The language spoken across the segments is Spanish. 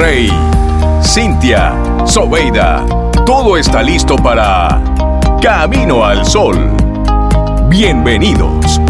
Rey, Cintia, Sobeida, todo está listo para Camino al Sol. Bienvenidos.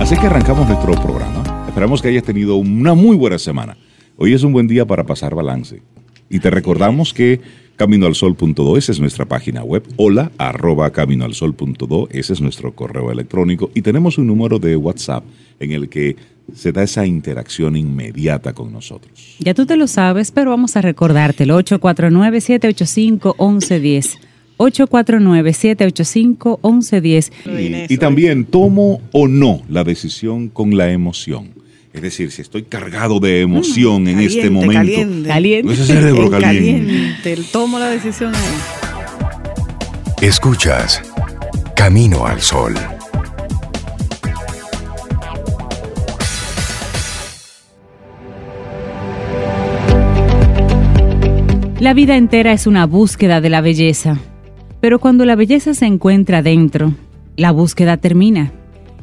Así que arrancamos nuestro programa. Esperamos que hayas tenido una muy buena semana. Hoy es un buen día para pasar balance. Y te recordamos que caminoalsol.do, esa es nuestra página web. Hola, arroba caminoalsol.do, ese es nuestro correo electrónico. Y tenemos un número de WhatsApp en el que se da esa interacción inmediata con nosotros. Ya tú te lo sabes, pero vamos a recordártelo. 849-785-1110. 849-785-1110. Y, y también tomo o no la decisión con la emoción. Es decir, si estoy cargado de emoción Mm, en caliente, este momento. Caliente. Caliente. Ese cerebro El caliente. caliente. Tomo la decisión ahí. Escuchas Camino al Sol. La vida entera es una búsqueda de la belleza. Pero cuando la belleza se encuentra dentro, la búsqueda termina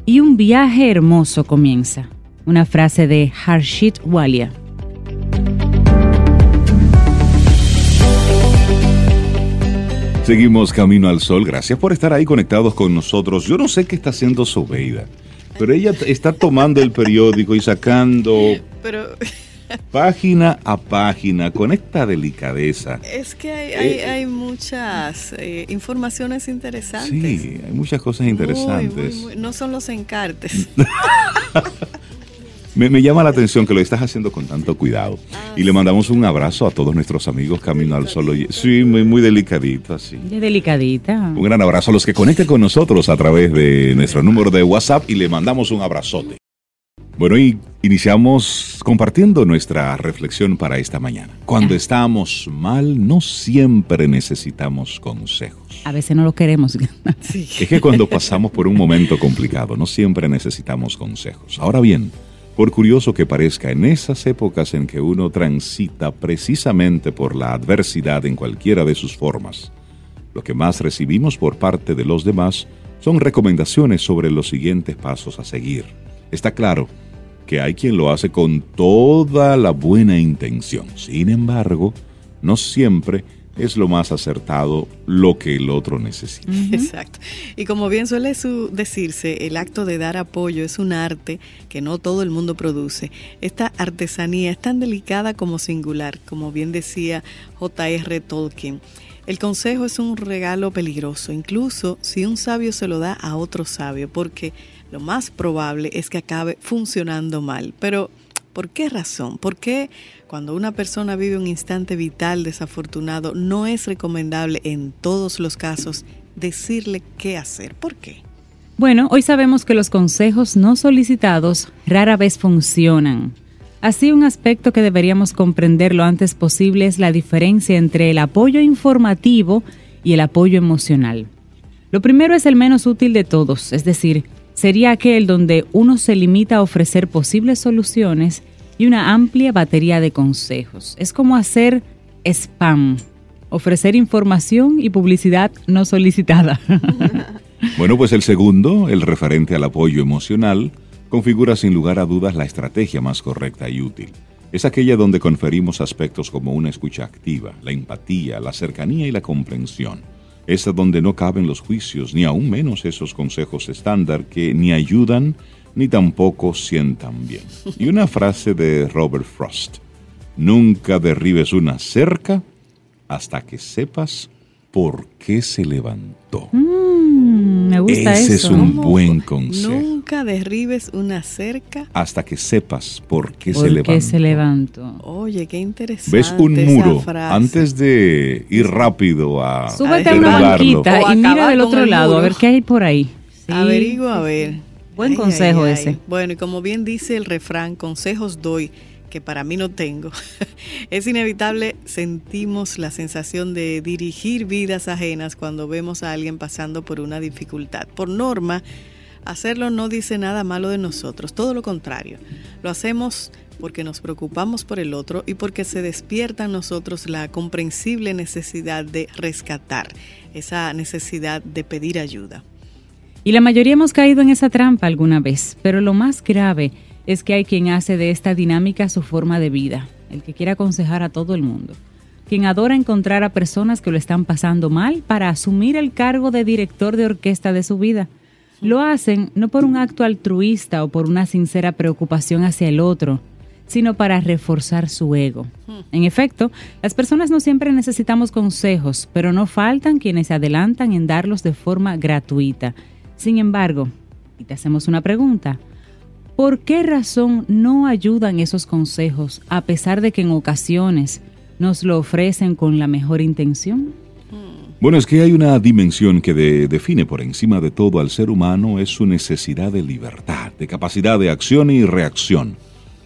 y un viaje hermoso comienza. Una frase de Harshit Walia. Seguimos camino al sol. Gracias por estar ahí conectados con nosotros. Yo no sé qué está haciendo Sobeida, pero ella está tomando el periódico y sacando Pero página a página con esta delicadeza. es que hay, hay, Eh, hay muchas eh, informaciones interesantes. Sí, hay muchas cosas interesantes. muy, muy- no son los encartes. Me, me llama la atención que lo estás haciendo con tanto cuidado. y le mandamos un abrazo a todos nuestros amigos Camino al Sol. Sí, muy, muy delicadito, así. Delicadita. Un gran abrazo a los que conecten con nosotros a través de nuestro número de WhatsApp y le mandamos un abrazote. Bueno, y iniciamos compartiendo nuestra reflexión para esta mañana. Cuando estamos mal, no siempre necesitamos consejos. A veces no lo queremos. Sí. Es que cuando pasamos por un momento complicado, no siempre necesitamos consejos. Ahora bien, por curioso que parezca, en esas épocas en que uno transita precisamente por la adversidad en cualquiera de sus formas, lo que más recibimos por parte de los demás son recomendaciones sobre los siguientes pasos a seguir. Está claro que hay quien lo hace con toda la buena intención. Sin embargo, no siempre es lo más acertado lo que el otro necesita. Exacto. Y como bien suele su- decirse, el acto de dar apoyo es un arte que no todo el mundo produce. Esta artesanía es tan delicada como singular, como bien decía J.R. Tolkien. El consejo es un regalo peligroso, incluso si un sabio se lo da a otro sabio, porque lo más probable es que acabe funcionando mal. Pero, ¿por qué razón? ¿Por qué cuando una persona vive un instante vital desafortunado no es recomendable en todos los casos decirle qué hacer? ¿Por qué? Bueno, hoy sabemos que los consejos no solicitados rara vez funcionan. Así, un aspecto que deberíamos comprender lo antes posible es la diferencia entre el apoyo informativo y el apoyo emocional. Lo primero es el menos útil de todos, es decir, sería aquel donde uno se limita a ofrecer posibles soluciones y una amplia batería de consejos. Es como hacer spam, ofrecer información y publicidad no solicitada. Bueno, pues el segundo, el referente al apoyo emocional, configura sin lugar a dudas la estrategia más correcta y útil. Es aquella donde conferimos aspectos como una escucha activa, la empatía, la cercanía y la comprensión. Es donde no caben los juicios, ni aún menos esos consejos estándar que ni ayudan ni tampoco sientan bien. Y una frase de Robert Frost. Nunca derribes una cerca hasta que sepas por qué se levantó. Mm, me gusta Ese eso. es un ¿Cómo? buen consejo. Nunca derribes una cerca. Hasta que sepas por qué ¿Por se qué levantó. se levantó? Oye, qué interesante. ¿Ves un esa muro? frase. Antes de ir rápido a Súbete a una banquita y mira del otro lado, a ver qué hay por ahí. Sí. Averigua a ver. Buen consejo ese. Bueno, y como bien dice el refrán, consejos doy, que para mí no tengo. es inevitable, sentimos la sensación de dirigir vidas ajenas cuando vemos a alguien pasando por una dificultad. Por norma, hacerlo no dice nada malo de nosotros, todo lo contrario. Lo hacemos porque nos preocupamos por el otro y porque se despierta en nosotros la comprensible necesidad de rescatar, esa necesidad de pedir ayuda. Y la mayoría hemos caído en esa trampa alguna vez, pero lo más grave es que hay quien hace de esta dinámica su forma de vida, el que quiere aconsejar a todo el mundo, quien adora encontrar a personas que lo están pasando mal para asumir el cargo de director de orquesta de su vida. Lo hacen no por un acto altruista o por una sincera preocupación hacia el otro, sino para reforzar su ego. En efecto, las personas no siempre necesitamos consejos, pero no faltan quienes se adelantan en darlos de forma gratuita. Sin embargo, y te hacemos una pregunta, ¿por qué razón no ayudan esos consejos a pesar de que en ocasiones nos lo ofrecen con la mejor intención? Bueno, es que hay una dimensión que define por encima de todo al ser humano, es su necesidad de libertad, de capacidad de acción y reacción.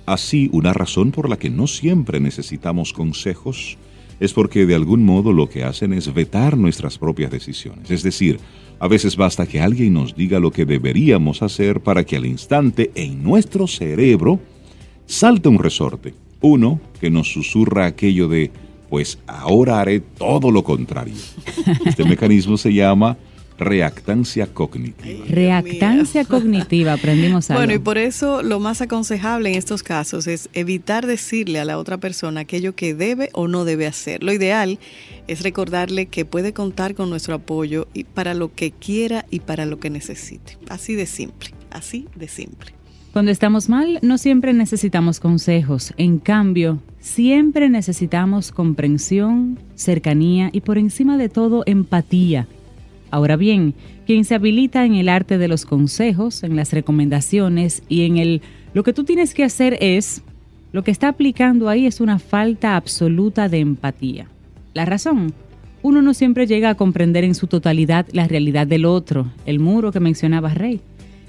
Así, una razón por la que no siempre necesitamos consejos es porque de algún modo lo que hacen es vetar nuestras propias decisiones. Es decir, a veces basta que alguien nos diga lo que deberíamos hacer para que al instante en nuestro cerebro salte un resorte. Uno que nos susurra aquello de, pues ahora haré todo lo contrario. Este mecanismo se llama reactancia cognitiva. reactancia cognitiva, aprendimos algo. Bueno, y por eso lo más aconsejable en estos casos es evitar decirle a la otra persona aquello que debe o no debe hacer. Lo ideal es recordarle que puede contar con nuestro apoyo y para lo que quiera y para lo que necesite. Así de simple, así de simple. Cuando estamos mal, no siempre necesitamos consejos. En cambio, siempre necesitamos comprensión, cercanía y por encima de todo empatía Ahora bien, quien se habilita en el arte de los consejos, en las recomendaciones y en el lo que tú tienes que hacer es, lo que está aplicando ahí es una falta absoluta de empatía. La razón, uno no siempre llega a comprender en su totalidad la realidad del otro, el muro que mencionaba Rey.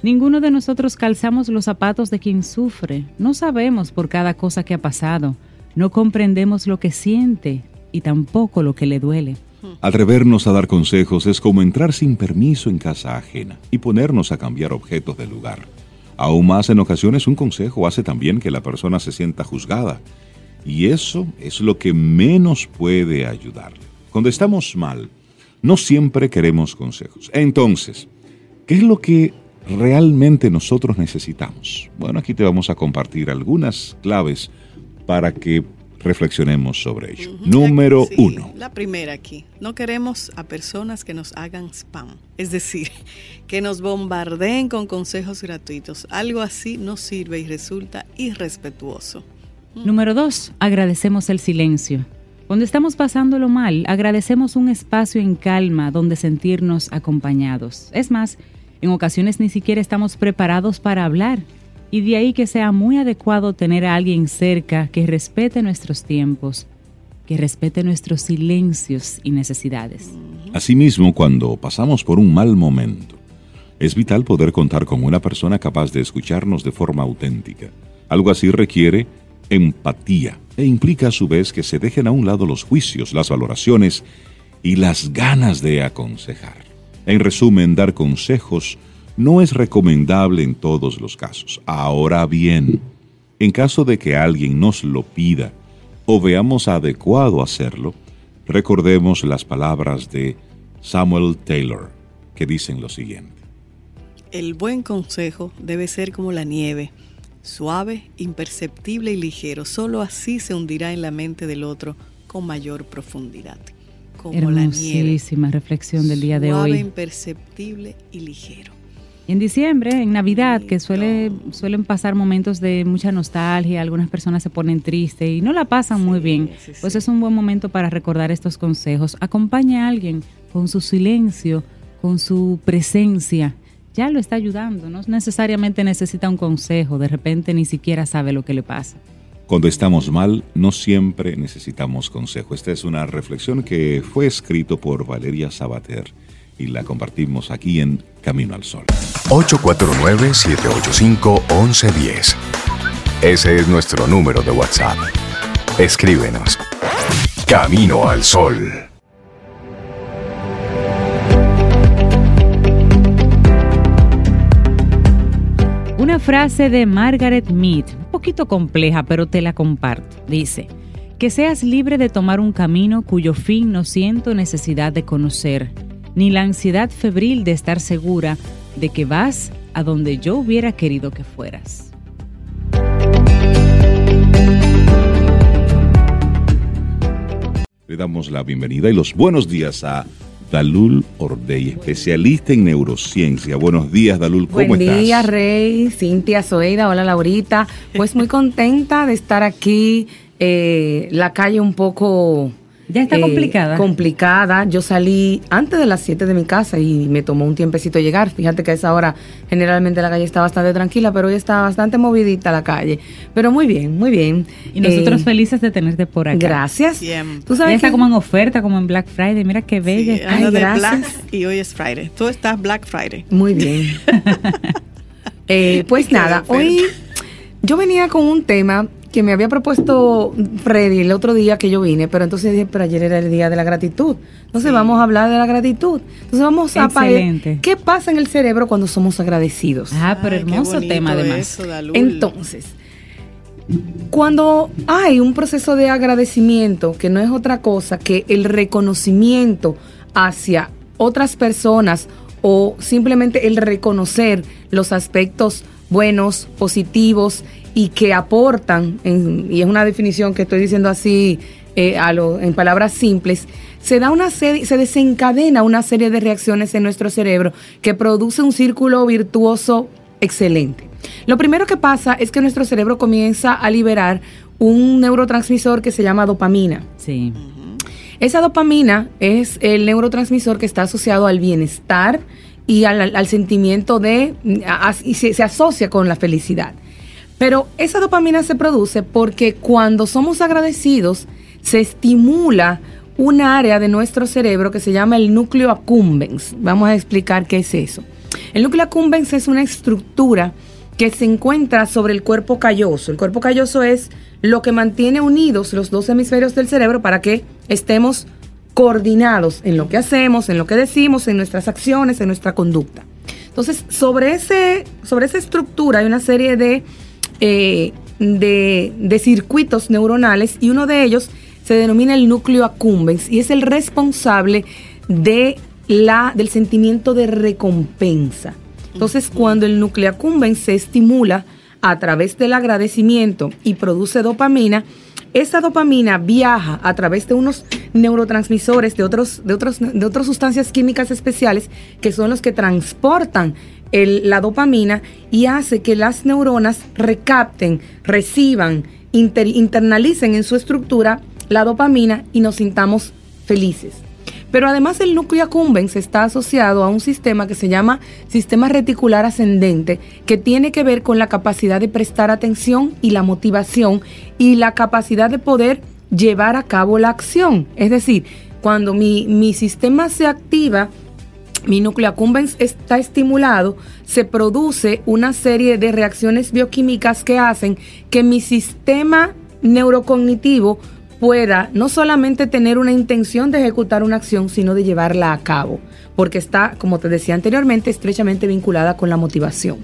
Ninguno de nosotros calzamos los zapatos de quien sufre, no sabemos por cada cosa que ha pasado, no comprendemos lo que siente y tampoco lo que le duele. Atrevernos a dar consejos es como entrar sin permiso en casa ajena y ponernos a cambiar objetos del lugar. Aún más en ocasiones un consejo hace también que la persona se sienta juzgada. Y eso es lo que menos puede ayudarle. Cuando estamos mal, no siempre queremos consejos. Entonces, ¿qué es lo que realmente nosotros necesitamos? Bueno, aquí te vamos a compartir algunas claves para que reflexionemos sobre ello. Número uno. La primera aquí. No queremos a personas que nos hagan spam. Es decir, que nos bombardeen con consejos gratuitos. Algo así no sirve y resulta irrespetuoso. Número dos. Agradecemos el silencio. Cuando estamos pasándolo mal, agradecemos un espacio en calma donde sentirnos acompañados. Es más, en ocasiones ni siquiera estamos preparados para hablar y de ahí que sea muy adecuado tener a alguien cerca que respete nuestros tiempos, que respete nuestros silencios y necesidades. Asimismo, cuando pasamos por un mal momento, es vital poder contar con una persona capaz de escucharnos de forma auténtica. Algo así requiere empatía e implica a su vez que se dejen a un lado los juicios, las valoraciones y las ganas de aconsejar. En resumen, dar consejos no es recomendable en todos los casos. Ahora bien, en caso de que alguien nos lo pida o veamos adecuado hacerlo, recordemos las palabras de Samuel Taylor, que dicen lo siguiente. El buen consejo debe ser como la nieve, suave, imperceptible y ligero. Solo así se hundirá en la mente del otro con mayor profundidad. Como la nieve. reflexión del día de hoy. Suave, imperceptible y ligero en diciembre, en Navidad, que suele, suelen pasar momentos de mucha nostalgia, algunas personas se ponen tristes y no la pasan muy bien, pues es un buen momento para recordar estos consejos. Acompaña a alguien con su silencio, con su presencia. Ya lo está ayudando, no necesariamente necesita un consejo, de repente ni siquiera sabe lo que le pasa. Cuando estamos mal, no siempre necesitamos consejo. Esta es una reflexión que fue escrito por Valeria Sabater y la compartimos aquí en Camino al Sol. 849-785-1110. Ese es nuestro número de WhatsApp. Escríbenos. Camino al Sol. Una frase de Margaret Mead, un poquito compleja, pero te la comparto. Dice, que seas libre de tomar un camino cuyo fin no siento necesidad de conocer ni la ansiedad febril de estar segura de que vas a donde yo hubiera querido que fueras. Le damos la bienvenida y los buenos días a Dalul Ordey, especialista en neurociencia. Buenos días, Dalul, ¿cómo estás? Buen día, Rey, Cintia Soeida, hola Laurita. Pues muy contenta de estar aquí. Eh, la calle un poco ya está eh, complicada. Complicada. Yo salí antes de las 7 de mi casa y me tomó un tiempecito llegar. Fíjate que a esa hora generalmente la calle está bastante tranquila, pero hoy está bastante movidita la calle. Pero muy bien, muy bien. Y nosotros eh, felices de tenerte por acá. Gracias. Bien. Tú sabes está como en oferta, como en Black Friday. Mira qué bella. Sí, Ay, de Black y hoy es Friday. Tú estás Black Friday. Muy bien. eh, pues nada, hoy yo venía con un tema que me había propuesto Freddy el otro día que yo vine, pero entonces dije, pero ayer era el día de la gratitud. Entonces sí. vamos a hablar de la gratitud. Entonces vamos a Excelente. ¿Qué pasa en el cerebro cuando somos agradecidos? Ah, pero hermoso tema además. Eso, entonces, cuando hay un proceso de agradecimiento que no es otra cosa que el reconocimiento hacia otras personas o simplemente el reconocer los aspectos buenos, positivos y que aportan, en, y es una definición que estoy diciendo así eh, a lo, en palabras simples, se da una serie, se desencadena una serie de reacciones en nuestro cerebro que produce un círculo virtuoso excelente. Lo primero que pasa es que nuestro cerebro comienza a liberar un neurotransmisor que se llama dopamina. Sí. Esa dopamina es el neurotransmisor que está asociado al bienestar y al, al sentimiento de, a, y se, se asocia con la felicidad. Pero esa dopamina se produce porque cuando somos agradecidos se estimula un área de nuestro cerebro que se llama el núcleo accumbens. Vamos a explicar qué es eso. El núcleo accumbens es una estructura que se encuentra sobre el cuerpo calloso. El cuerpo calloso es lo que mantiene unidos los dos hemisferios del cerebro para que estemos coordinados en lo que hacemos, en lo que decimos, en nuestras acciones, en nuestra conducta. Entonces, sobre, ese, sobre esa estructura hay una serie de eh, de, de, circuitos neuronales y uno de ellos se denomina el núcleo accumbens y es el responsable de la, del sentimiento de recompensa. Entonces, cuando el núcleo accumbens se estimula a través del agradecimiento y produce dopamina, esa dopamina viaja a través de unos neurotransmisores, de, otros, de, otros, de otras sustancias químicas especiales que son los que transportan la dopamina y hace que las neuronas recapten, reciban, inter, internalicen en su estructura la dopamina y nos sintamos felices. Pero además el núcleo accumbens está asociado a un sistema que se llama sistema reticular ascendente, que tiene que ver con la capacidad de prestar atención y la motivación y la capacidad de poder llevar a cabo la acción. Es decir, cuando mi, mi sistema se activa, mi núcleo accumbens está estimulado, se produce una serie de reacciones bioquímicas que hacen que mi sistema neurocognitivo pueda no solamente tener una intención de ejecutar una acción, sino de llevarla a cabo, porque está, como te decía anteriormente, estrechamente vinculada con la motivación.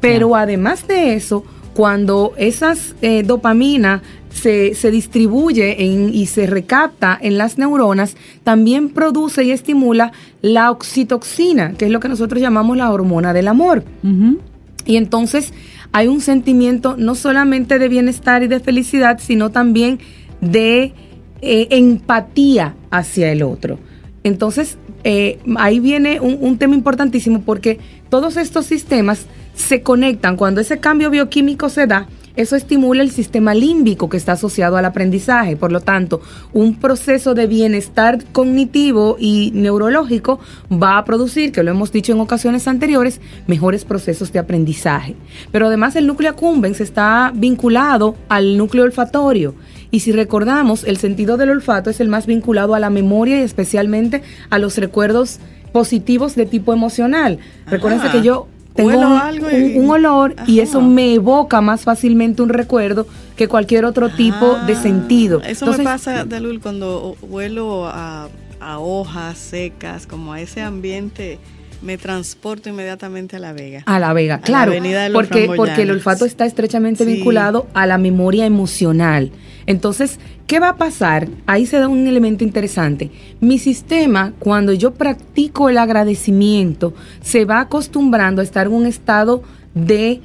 Pero además de eso, cuando esas eh, dopamina se, se distribuye en, y se recapta en las neuronas, también produce y estimula la oxitoxina, que es lo que nosotros llamamos la hormona del amor. Uh -huh. Y entonces hay un sentimiento no solamente de bienestar y de felicidad, sino también de eh, empatía hacia el otro. Entonces, eh, ahí viene un, un, tema importantísimo porque todos estos sistemas se conectan cuando ese cambio bioquímico se da. Eso estimula el sistema límbico que está asociado al aprendizaje. Por lo tanto, un proceso de bienestar cognitivo y neurológico va a producir, que lo hemos dicho en ocasiones anteriores, mejores procesos de aprendizaje. Pero además el núcleo accumbens está vinculado al núcleo olfatorio. Y si recordamos, el sentido del olfato es el más vinculado a la memoria y especialmente a los recuerdos positivos de tipo emocional. Recuerden que yo tengo un, un, un, olor Ajá. y eso me evoca más fácilmente un recuerdo que cualquier otro tipo ah, de sentido. Eso Entonces, me pasa, Dalul, cuando huelo a, a, hojas secas, como a ese ambiente, me transporto inmediatamente a La Vega. A La Vega, claro. La porque, porque el olfato está estrechamente sí. vinculado a la memoria emocional. Entonces, ¿qué va a pasar? Ahí se da un elemento interesante. Mi sistema, cuando yo practico el agradecimiento, se va acostumbrando a estar en un estado de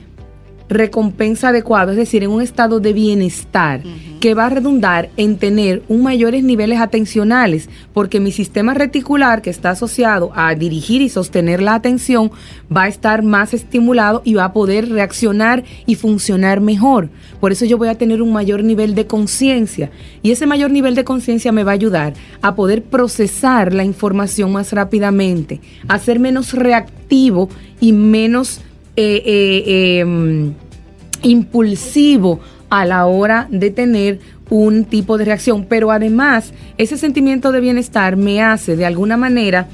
recompensa adecuado, es decir, en un estado de bienestar, que va a redundar en tener un mayores niveles atencionales, porque mi sistema reticular, que está asociado a dirigir y sostener la atención, va a estar más estimulado y va a poder reaccionar y funcionar mejor. Por eso yo voy a tener un mayor nivel de conciencia y ese mayor nivel de conciencia me va a ayudar a poder procesar la información más rápidamente, a ser menos reactivo y menos eh, eh, em, impulsivo a la hora de tener un tipo de reacción. Pero además, ese sentimiento de bienestar me hace de alguna manera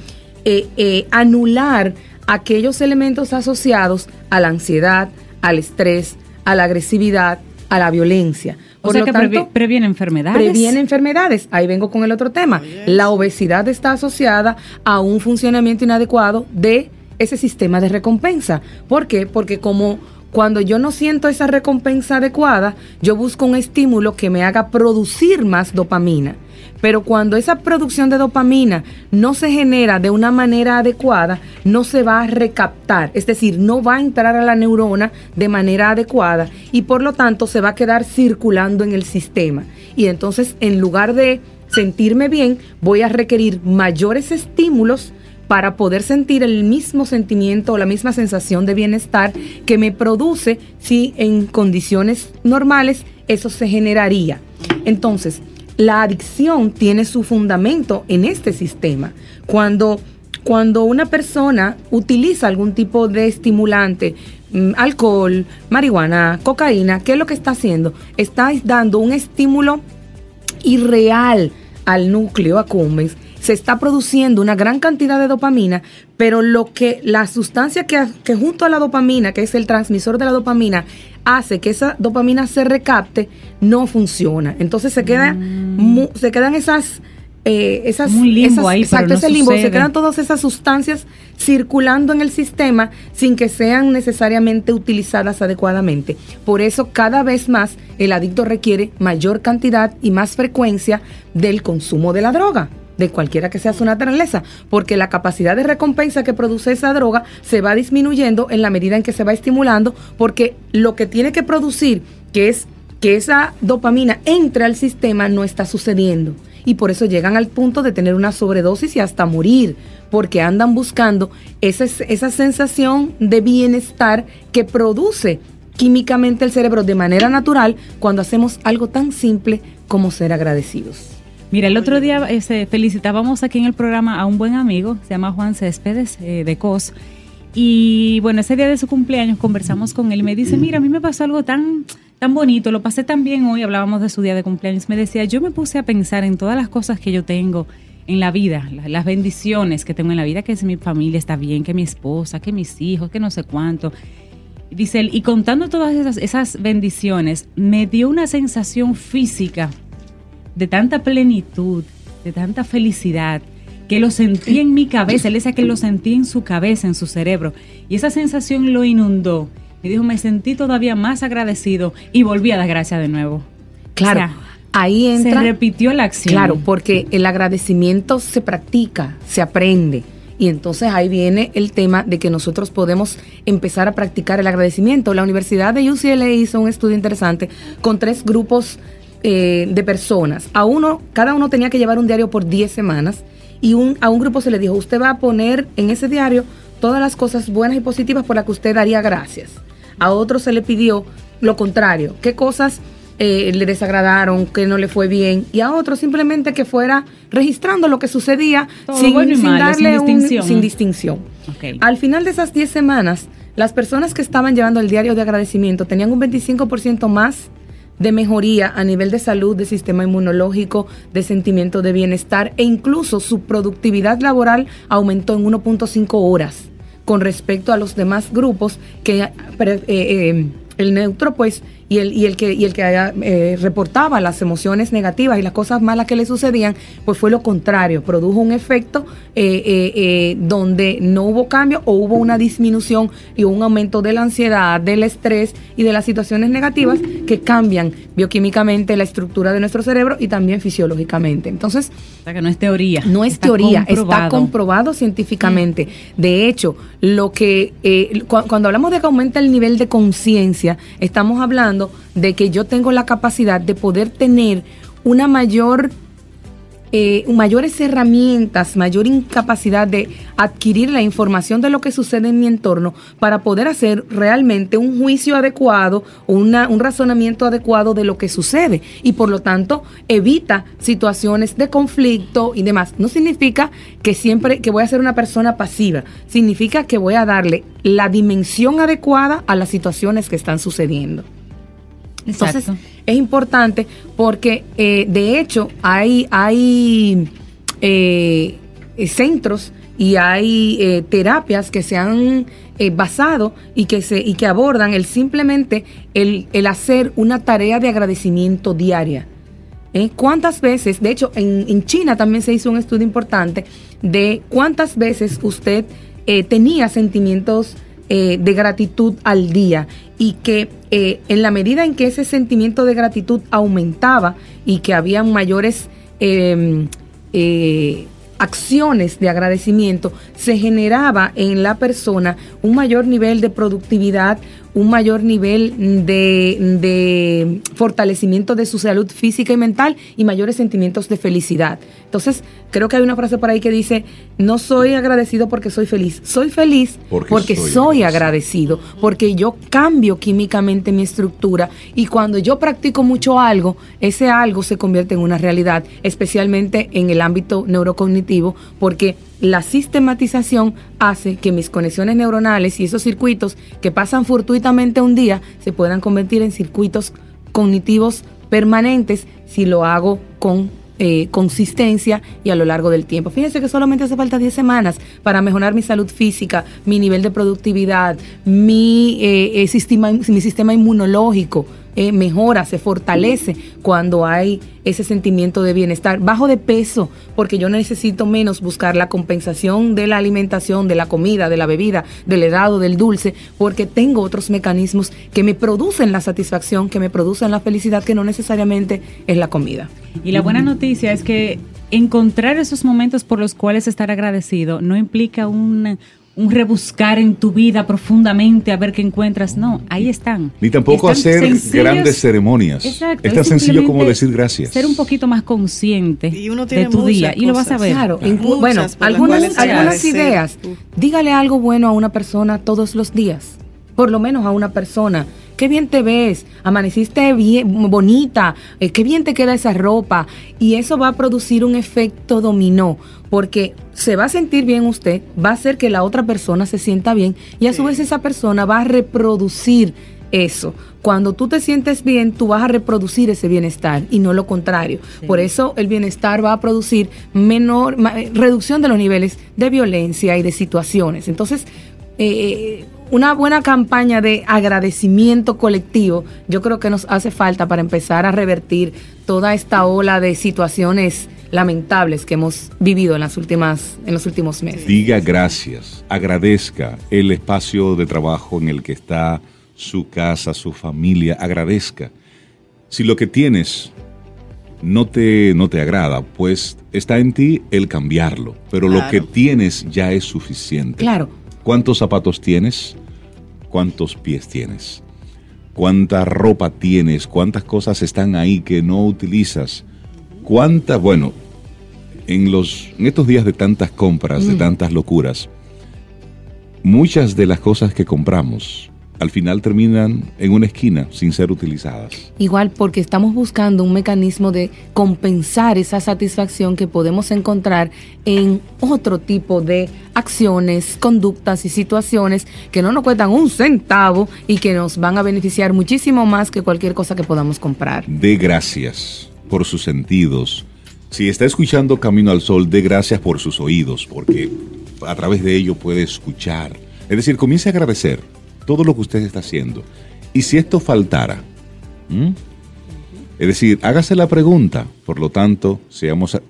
eh, anular aquellos elementos asociados a la ansiedad, al estrés, a la agresividad, a la violencia. Por o sea que tanto, previene enfermedades. Previene enfermedades. Ahí vengo con el otro tema. La obesidad está asociada a un funcionamiento inadecuado de ese sistema de recompensa. ¿Por qué? Porque como cuando yo no siento esa recompensa adecuada, yo busco un estímulo que me haga producir más dopamina. Pero cuando esa producción de dopamina no se genera de una manera adecuada, no se va a recaptar, es decir, no va a entrar a la neurona de manera adecuada y por lo tanto se va a quedar circulando en el sistema. Y entonces, en lugar de sentirme bien, voy a requerir mayores estímulos para poder sentir el mismo sentimiento o la misma sensación de bienestar que me produce si en condiciones normales eso se generaría. Entonces, la adicción tiene su fundamento en este sistema. Cuando, cuando una persona utiliza algún tipo de estimulante, mm, alcohol, marihuana, cocaína, ¿qué es lo que está haciendo? Está dando un estímulo irreal al núcleo accumbens se está produciendo una gran cantidad de dopamina, pero lo que la sustancia que, que junto a la dopamina, que es el transmisor de la dopamina, hace que esa dopamina se recapte, no funciona. Entonces se queda, mm. se quedan esas eh, esas, limbo ahí, exacto, ese limbo, se quedan todas esas sustancias circulando en el sistema sin que sean necesariamente utilizadas adecuadamente. Por eso cada vez más el adicto requiere mayor cantidad y más frecuencia del consumo de la droga de cualquiera que sea su naturaleza, porque la capacidad de recompensa que produce esa droga se va disminuyendo en la medida en que se va estimulando, porque lo que tiene que producir, que es que esa dopamina entre al sistema, no está sucediendo. Y por eso llegan al punto de tener una sobredosis y hasta morir, porque andan buscando esa, esa sensación de bienestar que produce químicamente el cerebro de manera natural cuando hacemos algo tan simple como ser agradecidos. Mira, el otro día este, felicitábamos aquí en el programa a un buen amigo, se llama Juan Céspedes, eh, de COS. Y bueno, ese día de su cumpleaños conversamos con él y me dice, mira, a mí me pasó algo tan, tan bonito, lo pasé tan bien hoy, hablábamos de su día de cumpleaños. Me decía, yo me puse a pensar en todas las cosas que yo tengo en la vida, las bendiciones que tengo en la vida, que si mi familia está bien, que mi esposa, que mis hijos, que no sé cuánto. Dice él, y contando todas esas, esas bendiciones, me dio una sensación física de tanta plenitud, de tanta felicidad, que lo sentí en mi cabeza. Él decía que lo sentí en su cabeza, en su cerebro. Y esa sensación lo inundó. Y dijo, me sentí todavía más agradecido y volví a dar gracias de nuevo. Claro. ahí entra. Se repitió la acción. Claro, porque el agradecimiento se practica, se aprende. Y entonces ahí viene el tema de que nosotros podemos empezar a practicar el agradecimiento. La Universidad de UCLA hizo un estudio interesante con tres grupos eh, de personas. A uno, cada uno tenía que llevar un diario por 10 semanas y un, a un grupo se le dijo, usted va a poner en ese diario todas las cosas buenas y positivas por las que usted daría gracias. A otro se le pidió lo contrario, qué cosas eh, le desagradaron, que no le fue bien, y a otro simplemente que fuera registrando lo que sucedía sin, darle sin distinción. sin distinción. Al final de esas 10 semanas, las personas que estaban llevando el diario de agradecimiento tenían un 25% más de mejoría a nivel de salud, de sistema inmunológico, de sentimiento de bienestar e incluso su productividad laboral aumentó en 1.5 horas con respecto a los demás grupos que eh, eh, el neutro pues y el, y el que, y el que eh, reportaba las emociones negativas y las cosas malas que le sucedían, pues fue lo contrario, produjo un efecto eh, eh, donde no hubo cambio o hubo una disminución y un aumento de la ansiedad, del estrés y de las situaciones negativas que cambian bioquímicamente la estructura de nuestro cerebro y también fisiológicamente. Entonces, o que no es teoría. No es teoría, está comprobado científicamente. De hecho, lo que cuando hablamos de que aumenta el nivel de conciencia, estamos hablando de que yo tengo la capacidad de poder tener una mayor eh, mayores herramientas, mayor incapacidad de adquirir la información de lo que sucede en mi entorno para poder hacer realmente un juicio adecuado una, un razonamiento adecuado de lo que sucede y por lo tanto evita situaciones de conflicto y demás. No significa que siempre que voy a ser una persona pasiva, significa que voy a darle la dimensión adecuada a las situaciones que están sucediendo. Entonces, es importante porque, eh, de hecho, hay, hay eh, centros y hay eh, terapias que se han basado y que, se, y que abordan el simplemente el, el hacer una tarea de agradecimiento diaria. ¿Cuántas veces, de hecho, en, en, China también se hizo un estudio importante de cuántas veces usted tenía sentimientos eh, de gratitud al día y que eh, en la medida en que ese sentimiento de gratitud aumentaba y que había mayores em, eh, acciones de agradecimiento, se generaba en la persona un mayor nivel de productividad, un mayor nivel de, fortalecimiento de su salud física y mental y mayores sentimientos de felicidad. Entonces, creo que hay una frase por ahí que dice, no soy agradecido porque soy feliz, soy feliz porque, soy, agradecido, porque yo cambio químicamente mi estructura y cuando yo practico mucho algo, ese algo se convierte en una realidad, especialmente en el ámbito neurocognitivo, porque la sistematización hace que mis conexiones neuronales y esos circuitos que pasan fortuitamente un día se puedan convertir en circuitos cognitivos permanentes si lo hago con eh, consistencia y a lo largo del tiempo. Fíjense que solamente hace falta 10 semanas para mejorar mi salud física, mi nivel de productividad, mi, eh, eh, sistema, mi sistema inmunológico eh, mejora, se fortalece cuando hay ese sentimiento de bienestar. Bajo de peso, porque yo necesito menos buscar la compensación de la alimentación, de la comida, de la bebida, del helado, del dulce, porque tengo otros mecanismos que me producen la satisfacción, que me producen la felicidad, que no necesariamente es la comida. Y la buena noticia es que encontrar esos momentos por los cuales estar agradecido no implica un un rebuscar en tu vida profundamente a ver qué encuentras. No, ahí están. Ni tampoco hacer grandes ceremonias. Exacto. Es tan sencillo como decir gracias. Ser un poquito más consciente de tu día y lo vas a ver. Claro, bueno, algunas, algunas ideas. Dígale algo bueno a una persona todos los días. Por lo menos a una persona qué bien te ves, amaneciste bien, bonita, eh, qué bien te queda esa ropa. Y eso va a producir un efecto dominó, porque se va a sentir bien usted, va a hacer que la otra persona se sienta bien y a su vez esa persona va a reproducir eso. Cuando tú te sientes bien, tú vas a reproducir ese bienestar y no lo contrario. Por eso el bienestar va a producir menor eh, reducción de los niveles de violencia y de situaciones. Entonces, eh, una buena campaña de agradecimiento colectivo, yo creo que nos hace falta para empezar a revertir toda esta ola de situaciones lamentables que hemos vivido en las últimas en los últimos meses. Diga gracias, agradezca el espacio de trabajo en el que está su casa, su familia, agradezca. Si lo que tienes no te, no te agrada, pues está en ti el cambiarlo, pero lo que tienes ya es suficiente. Claro ¿Cuántos zapatos tienes? ¿Cuántos pies tienes? ¿Cuánta ropa tienes? ¿Cuántas cosas están ahí que no utilizas? ¿Cuántas, bueno, en, los, en estos días de tantas compras, de mm. tantas locuras, muchas de las cosas que compramos al final terminan en una esquina sin ser utilizadas. Igual porque estamos buscando un mecanismo de compensar esa satisfacción que podemos encontrar en otro tipo de acciones, conductas y situaciones que no nos cuestan un centavo y que nos van a beneficiar muchísimo más que cualquier cosa que podamos comprar. De gracias por sus sentidos. Si está escuchando Camino al Sol, de gracias por sus oídos, porque a través de ello puede escuchar. Es decir, comience a agradecer todo lo que usted está haciendo. Y si esto faltara, ¿Mm? Es decir, hágase la pregunta, por lo tanto, seamos a-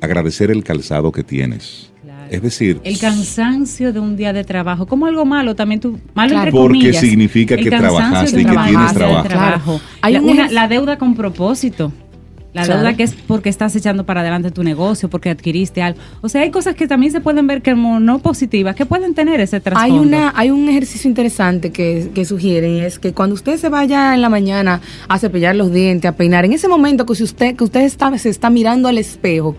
agradecer el calzado que tienes. Es decir, El cansancio de un día de trabajo, como algo malo también tú, malo Claro. entre Porque comillas. significa El que trabajaste y que tienes trabajo. Claro. Hay La, una- la deuda con propósito. La Claro. deuda que es porque estás echando para adelante tu negocio, porque adquiriste algo. O sea, hay cosas que también se pueden ver como no positivas, que pueden tener ese Hay, trasfondo. una, hay un ejercicio interesante que, que sugieren es que cuando usted se vaya en la mañana a cepillar los dientes, a peinar, en ese momento que si usted, que usted está, se está mirando al espejo,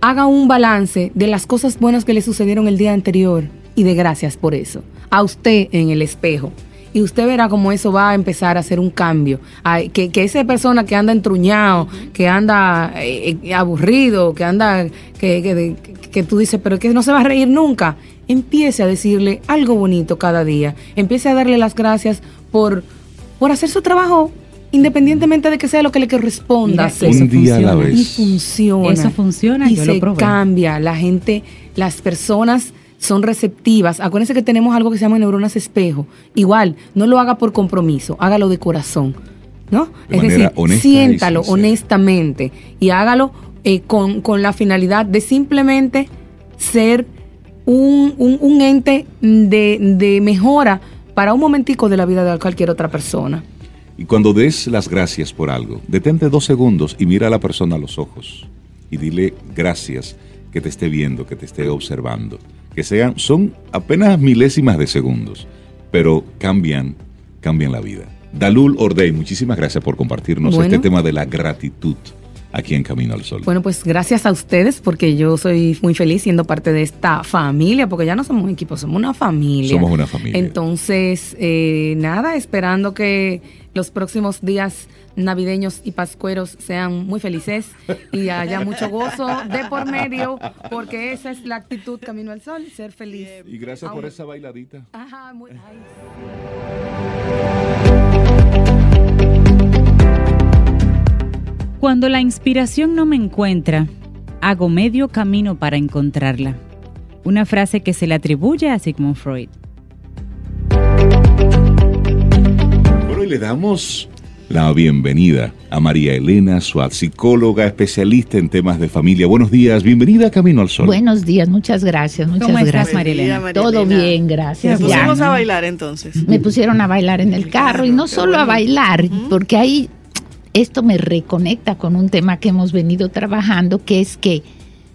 haga un balance de las cosas buenas que le sucedieron el día anterior y de gracias por eso. A usted en el espejo. Y usted verá cómo eso va a empezar a hacer un cambio. Ay, que, que esa persona que anda entruñado, que anda eh, eh, aburrido, que anda, que, que, tú dices, pero que no se va a reír nunca, empiece a decirle algo bonito cada día. Empiece a darle las gracias por, por hacer su trabajo, independientemente de que sea lo que le corresponda Mira, hacer. eso un día a la funciona. Y funciona. Eso funciona, y yo lo se probé. cambia. La gente, las personas son receptivas. Acuérdense que tenemos algo que se llama neuronas espejo. Igual, no lo haga por compromiso, hágalo de corazón. ¿No? De es decir, y siéntalo honestamente y hágalo eh, con, con la finalidad de simplemente ser un, un- un ente de, de mejora para un momentico de la vida de cualquier otra persona. Y cuando des las gracias por algo, detente dos segundos y mira a la persona a los ojos y dile gracias que te esté viendo, que te esté observando. Que sean, son apenas milésimas de segundos, pero cambian, cambian la vida. Dalul Ordey, muchísimas gracias por compartirnos Bueno. este tema de la gratitud aquí en Camino al Sol. Bueno, pues gracias a ustedes porque yo soy muy feliz siendo parte de esta familia, porque ya no somos un equipo, somos una familia. Somos una familia. Entonces, eh, nada, esperando que los próximos días navideños y pascueros sean muy felices y haya mucho gozo de por medio, porque esa es la actitud Camino al Sol, ser feliz. y gracias por esa bailadita. Ajá, muy- ay. Cuando la inspiración no me encuentra, hago medio camino para encontrarla. Una frase que se le atribuye a Sigmund Freud. Bueno, y le damos la bienvenida a María Elena Suárez, psicóloga especialista en temas de familia. Buenos días, bienvenida a Camino al Sol. Buenos días, muchas gracias, muchas ¿Cómo estás, gracias. María Elena? María Todo Elena. bien, gracias. pusimos Ya. a bailar entonces. Me pusieron a bailar en el carro y no solo a bailar, porque ahí esto me reconecta con un tema que hemos venido trabajando, que es que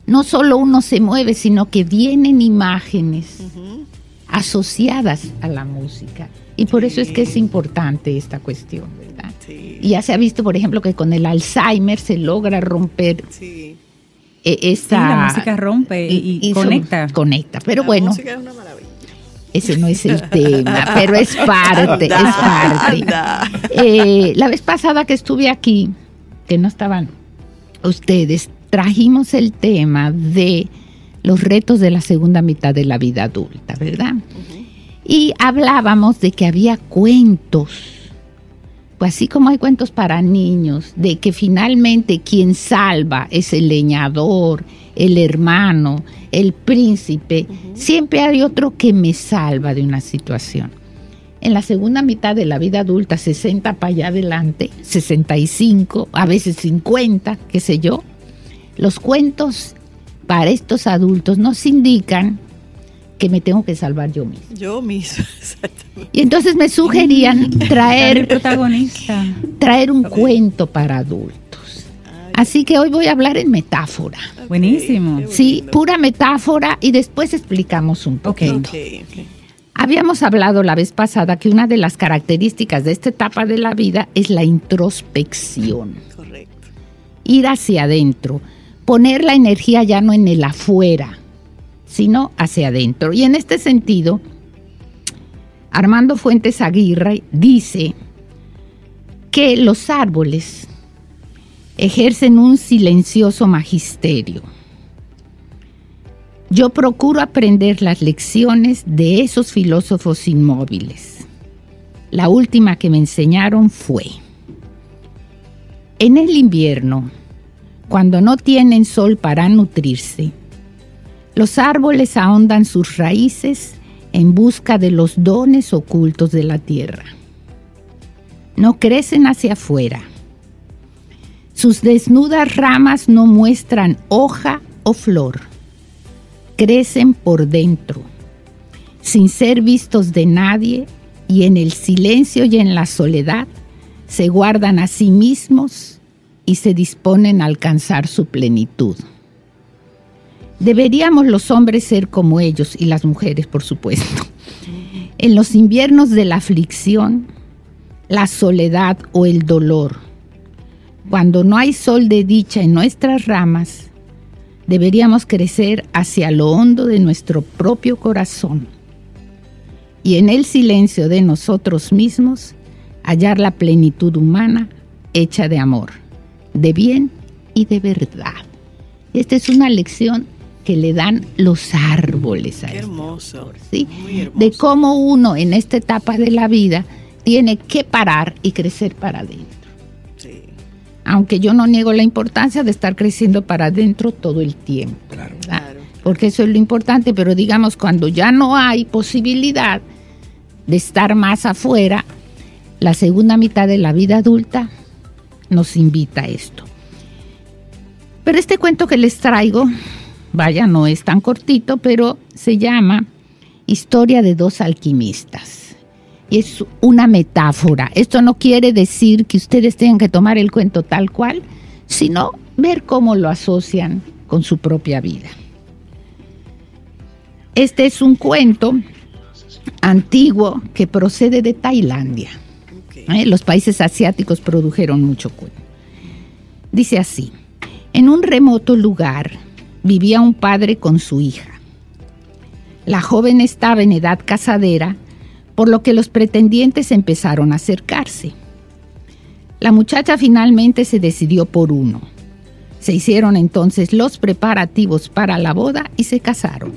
no solo uno se mueve, sino que vienen imágenes asociadas a la música. Y por eso es que es importante esta cuestión, ¿verdad? Sí, Y ya se ha visto, por ejemplo, que con el Alzheimer se logra romper sí. Sí, esta... la música rompe y, conecta. Conecta, pero La bueno, música es una maravilla. ese no es el tema, pero es parte, es parte. anda. Eh, la vez pasada que estuve aquí, que no estaban ustedes, trajimos el tema de los retos de la segunda mitad de la vida adulta, ¿verdad? Y hablábamos de que había cuentos, pues así como hay cuentos para niños, de que finalmente quien salva es el leñador, el hermano, el príncipe, siempre hay otro que me salva de una situación. En la segunda mitad de la vida adulta, 60 para allá adelante, 65, a veces 50, qué sé yo, los cuentos para estos adultos nos indican que me tengo que salvar yo mismo. Yo mismo, exactamente. Y entonces me sugerían el traer, protagonista. traer un cuento para adultos. Así que hoy voy a hablar en metáfora. Buenísimo. Sí, pura metáfora y después explicamos un Ok. poquito. Ok, ok. Habíamos hablado la vez pasada que una de las características de esta etapa de la vida es la introspección, Correcto. ir hacia adentro, poner la energía ya no en el afuera, sino hacia adentro. Y en este sentido, Armando Fuentes Aguirre dice que los árboles ejercen un silencioso magisterio. Yo procuro aprender las lecciones de esos filósofos inmóviles. La última que me enseñaron fue, en el invierno, cuando no tienen sol para nutrirse, los árboles ahondan sus raíces en busca de los dones ocultos de la tierra. no crecen hacia afuera. Sus desnudas ramas no muestran hoja o flor. Crecen por dentro, sin ser vistos de nadie y en el silencio y en la soledad se guardan a sí mismos y se disponen a alcanzar su plenitud. Deberíamos los hombres ser como ellos y las mujeres, por supuesto. En los inviernos de la aflicción, la soledad o el dolor, cuando no hay sol de dicha en nuestras ramas, deberíamos crecer hacia lo hondo de nuestro propio corazón y en el silencio de nosotros mismos hallar la plenitud humana hecha de amor, de bien y de verdad. Esta es una lección que le dan los árboles a Qué este hermoso. autor, ¿sí? Muy hermoso. De cómo uno en esta etapa de la vida tiene que parar y crecer para adentro. Sí. Aunque yo no niego la importancia de estar creciendo para adentro todo el tiempo. Claro. Claro. Porque eso es lo importante, pero digamos, cuando ya no hay posibilidad de estar más afuera, la segunda mitad de la vida adulta nos invita a esto. Pero este cuento que les traigo, vaya, no es tan cortito, pero se llama Historia de dos alquimistas. Y es una metáfora. Esto no quiere decir que ustedes tengan que tomar el cuento tal cual, sino ver cómo lo asocian con su propia vida. Este es un cuento antiguo que procede de Tailandia. ¿eh? Los países asiáticos produjeron mucho cuento. Dice así, en un remoto lugar vivía un padre con su hija. La joven estaba en edad casadera, por lo que los pretendientes empezaron a acercarse. La muchacha finalmente se decidió por uno. Se hicieron entonces los preparativos para la boda y se casaron.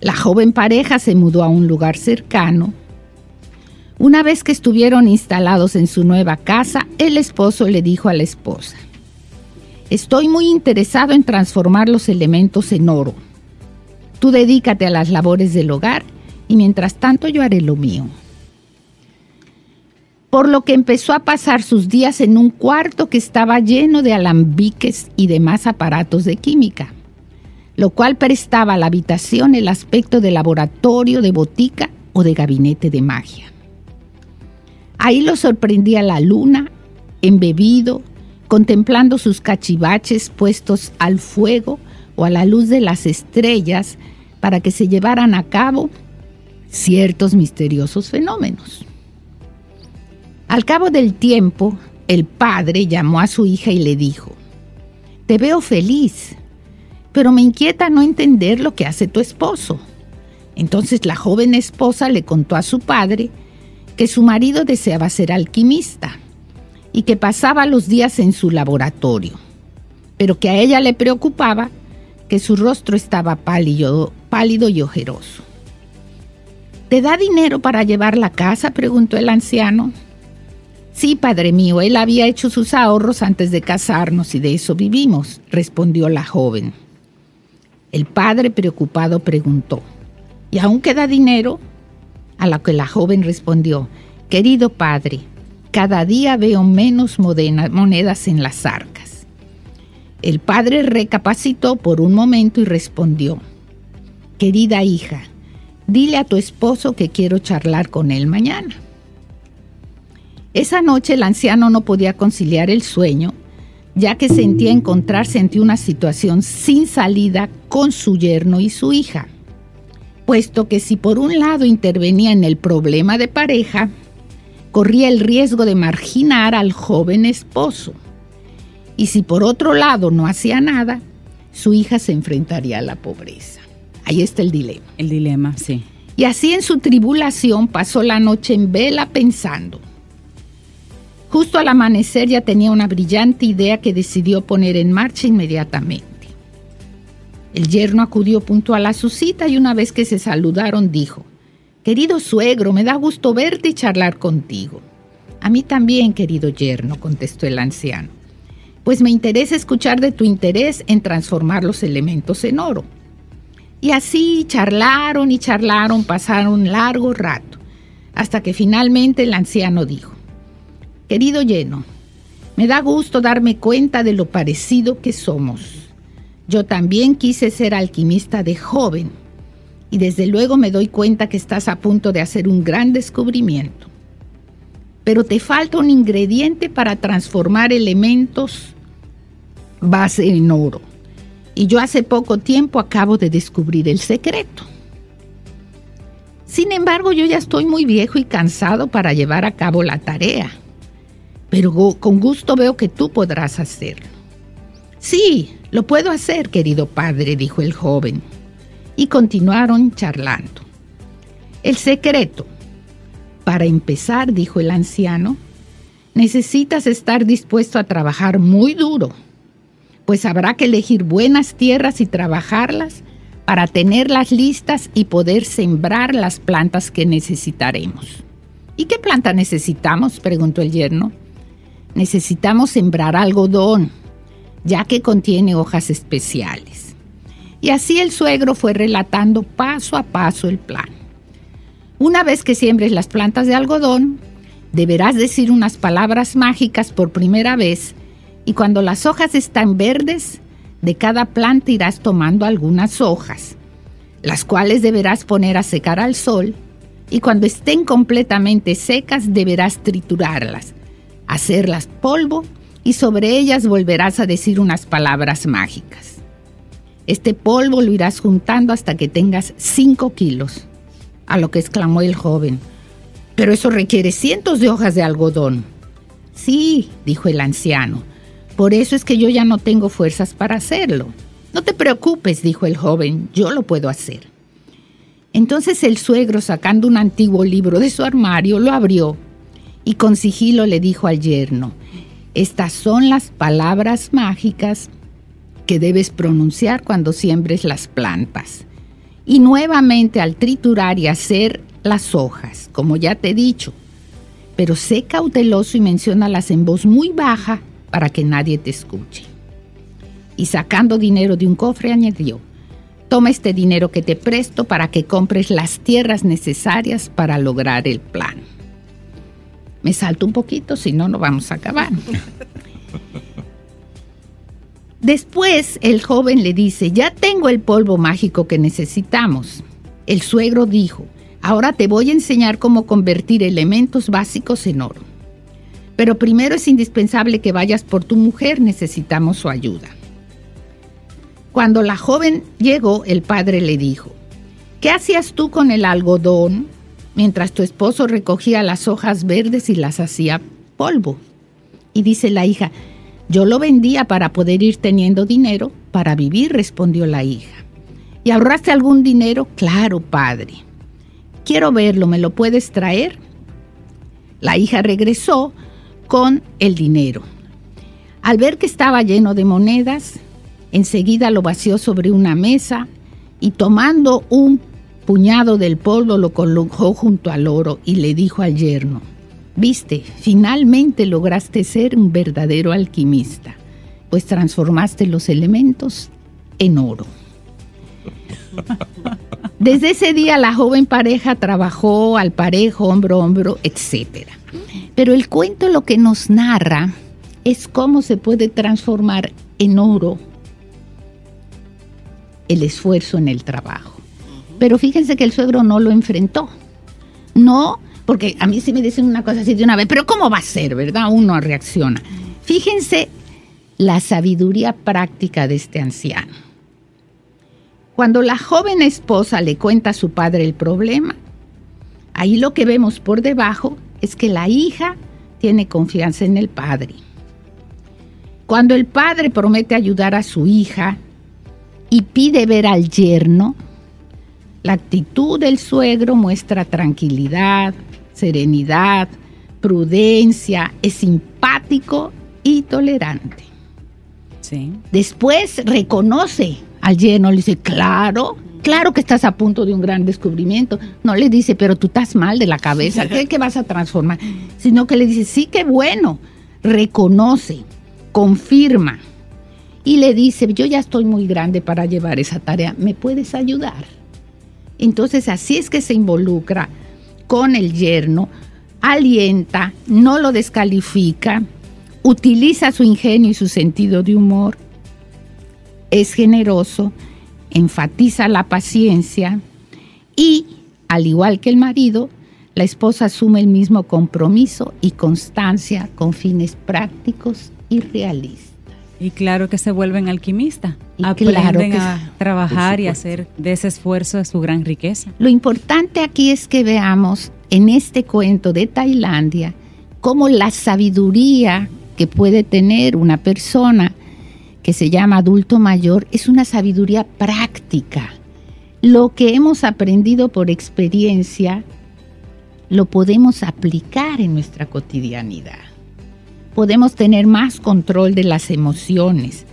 La joven pareja se mudó a un lugar cercano. Una vez que estuvieron instalados en su nueva casa, el esposo le dijo a la esposa, Estoy muy interesado en transformar los elementos en oro. Tú dedícate a las labores del hogar y mientras tanto yo haré lo mío. Por lo que empezó a pasar sus días en un cuarto que estaba lleno de alambiques y demás aparatos de química, lo cual prestaba a la habitación el aspecto de laboratorio, de botica o de gabinete de magia. Ahí lo sorprendía la luna, embebido, contemplando sus cachivaches puestos al fuego o a la luz de las estrellas para que se llevaran a cabo ciertos misteriosos fenómenos. Al cabo del tiempo, el padre llamó a su hija y le dijo, Te veo feliz, pero me inquieta no entender lo que hace tu esposo. Entonces la joven esposa le contó a su padre que su marido deseaba ser alquimista y que pasaba los días en su laboratorio, pero que a ella le preocupaba que su rostro estaba pálido, pálido y ojeroso. ¿Te da dinero para llevar la casa? preguntó el anciano. Sí, padre mío, él había hecho sus ahorros antes de casarnos y de eso vivimos, respondió la joven. El padre preocupado preguntó, ¿y aún queda dinero? A lo que la joven respondió, querido padre, cada día veo menos monedas en las arcas. El padre recapacitó por un momento y respondió, querida hija, dile a tu esposo que quiero charlar con él mañana. Esa noche el anciano no podía conciliar el sueño, ya que sentía encontrarse ante una situación sin salida con su yerno y su hija, puesto que si por un lado intervenía en el problema de pareja, corría el riesgo de marginar al joven esposo, y si por otro lado no hacía nada, su hija se enfrentaría a la pobreza. Ahí está el dilema. El dilema, sí. Y así en su tribulación pasó la noche en vela pensando. Justo al amanecer ya tenía una brillante idea que decidió poner en marcha inmediatamente. El yerno acudió puntual a su cita y una vez que se saludaron dijo, Querido suegro, me da gusto verte y charlar contigo. A mí también, querido yerno, contestó el anciano, pues me interesa escuchar de tu interés en transformar los elementos en oro. Y así charlaron y charlaron, pasaron largo rato, hasta que finalmente el anciano dijo, Querido lleno, me da gusto darme cuenta de lo parecido que somos. Yo también quise ser alquimista de joven y desde luego me doy cuenta que estás a punto de hacer un gran descubrimiento. Pero te falta un ingrediente para transformar elementos base en oro. Y yo hace poco tiempo acabo de descubrir el secreto. Sin embargo, yo ya estoy muy viejo y cansado para llevar a cabo la tarea. Pero con gusto veo que tú podrás hacerlo. Sí, lo puedo hacer, querido padre, dijo el joven. Y continuaron charlando. El secreto. Para empezar, dijo el anciano, necesitas estar dispuesto a trabajar muy duro, pues habrá que elegir buenas tierras y trabajarlas para tenerlas listas y poder sembrar las plantas que necesitaremos. ¿Y qué planta necesitamos? preguntó el yerno. Necesitamos sembrar algodón, ya que contiene hojas especiales. Y así el suegro fue relatando paso a paso el plan. Una vez que siembres las plantas de algodón, deberás decir unas palabras mágicas por primera vez y cuando las hojas están verdes, de cada planta irás tomando algunas hojas, las cuales deberás poner a secar al sol y cuando estén completamente secas deberás triturarlas, hacerlas polvo y sobre ellas volverás a decir unas palabras mágicas. Este polvo lo irás juntando hasta que tengas 5 kilos, a lo que exclamó el joven. Pero eso requiere cientos de hojas de algodón. Sí, dijo el anciano, por eso es que yo ya no tengo fuerzas para hacerlo. No te preocupes, dijo el joven, yo lo puedo hacer. Entonces el suegro, sacando un antiguo libro de su armario, lo abrió y con sigilo le dijo al yerno, estas son las palabras mágicas que debes pronunciar cuando siembres las plantas. Y nuevamente al triturar y hacer las hojas, como ya te he dicho. Pero sé cauteloso y menciónalas en voz muy baja para que nadie te escuche. Y sacando dinero de un cofre añadió, toma este dinero que te presto para que compres las tierras necesarias para lograr el plan. Me salto un poquito, si no, no vamos a acabar. Después el joven le dice, ya tengo el polvo mágico que necesitamos. El suegro dijo, ahora te voy a enseñar cómo convertir elementos básicos en oro. Pero primero es indispensable que vayas por tu mujer, necesitamos su ayuda. Cuando la joven llegó, el padre le dijo, ¿qué hacías tú con el algodón mientras tu esposo recogía las hojas verdes y las hacía polvo? Y dice la hija, yo lo vendía para poder ir teniendo dinero para vivir, respondió la hija. ¿Y ahorraste algún dinero? Claro, padre. Quiero verlo, ¿me lo puedes traer? La hija regresó con el dinero. Al ver que estaba lleno de monedas, enseguida lo vació sobre una mesa y tomando un puñado del polvo lo colocó junto al oro y le dijo al yerno, viste, finalmente lograste ser un verdadero alquimista, pues transformaste los elementos en oro. Desde ese día la joven pareja trabajó al parejo, hombro a hombro, etc. Pero el cuento lo que nos narra es cómo se puede transformar en oro el esfuerzo en el trabajo. Pero fíjense que el suegro no lo enfrentó. No, porque a mí sí me dicen una cosa así de una vez, pero ¿cómo va a ser, verdad? Uno reacciona. Fíjense la sabiduría práctica de este anciano. Cuando la joven esposa le cuenta a su padre el problema, ahí lo que vemos por debajo es que la hija tiene confianza en el padre. Cuando el padre promete ayudar a su hija y pide ver al yerno, la actitud del suegro muestra tranquilidad, serenidad, prudencia, es simpático y tolerante. Sí. Después reconoce al lleno le dice, claro, claro que estás a punto de un gran descubrimiento. No le dice, pero tú estás mal de la cabeza, ¿qué, que vas a transformar? Sino que le dice, sí, qué bueno. Reconoce, confirma. Y le dice, yo ya estoy muy grande para llevar esa tarea, ¿me puedes ayudar? Entonces así es que se involucra con el yerno, alienta, no lo descalifica, utiliza su ingenio y su sentido de humor, es generoso, enfatiza la paciencia y, al igual que el marido, la esposa asume el mismo compromiso y constancia con fines prácticos y realistas. Y claro que se vuelven alquimistas. Y Aprenden claro que a trabajar y hacer de ese esfuerzo de su gran riqueza. Lo importante aquí es que veamos en este cuento de Tailandia cómo la sabiduría que puede tener una persona que se llama adulto mayor es una sabiduría práctica. Lo que hemos aprendido por experiencia lo podemos aplicar en nuestra cotidianidad. Podemos tener más control de las emociones.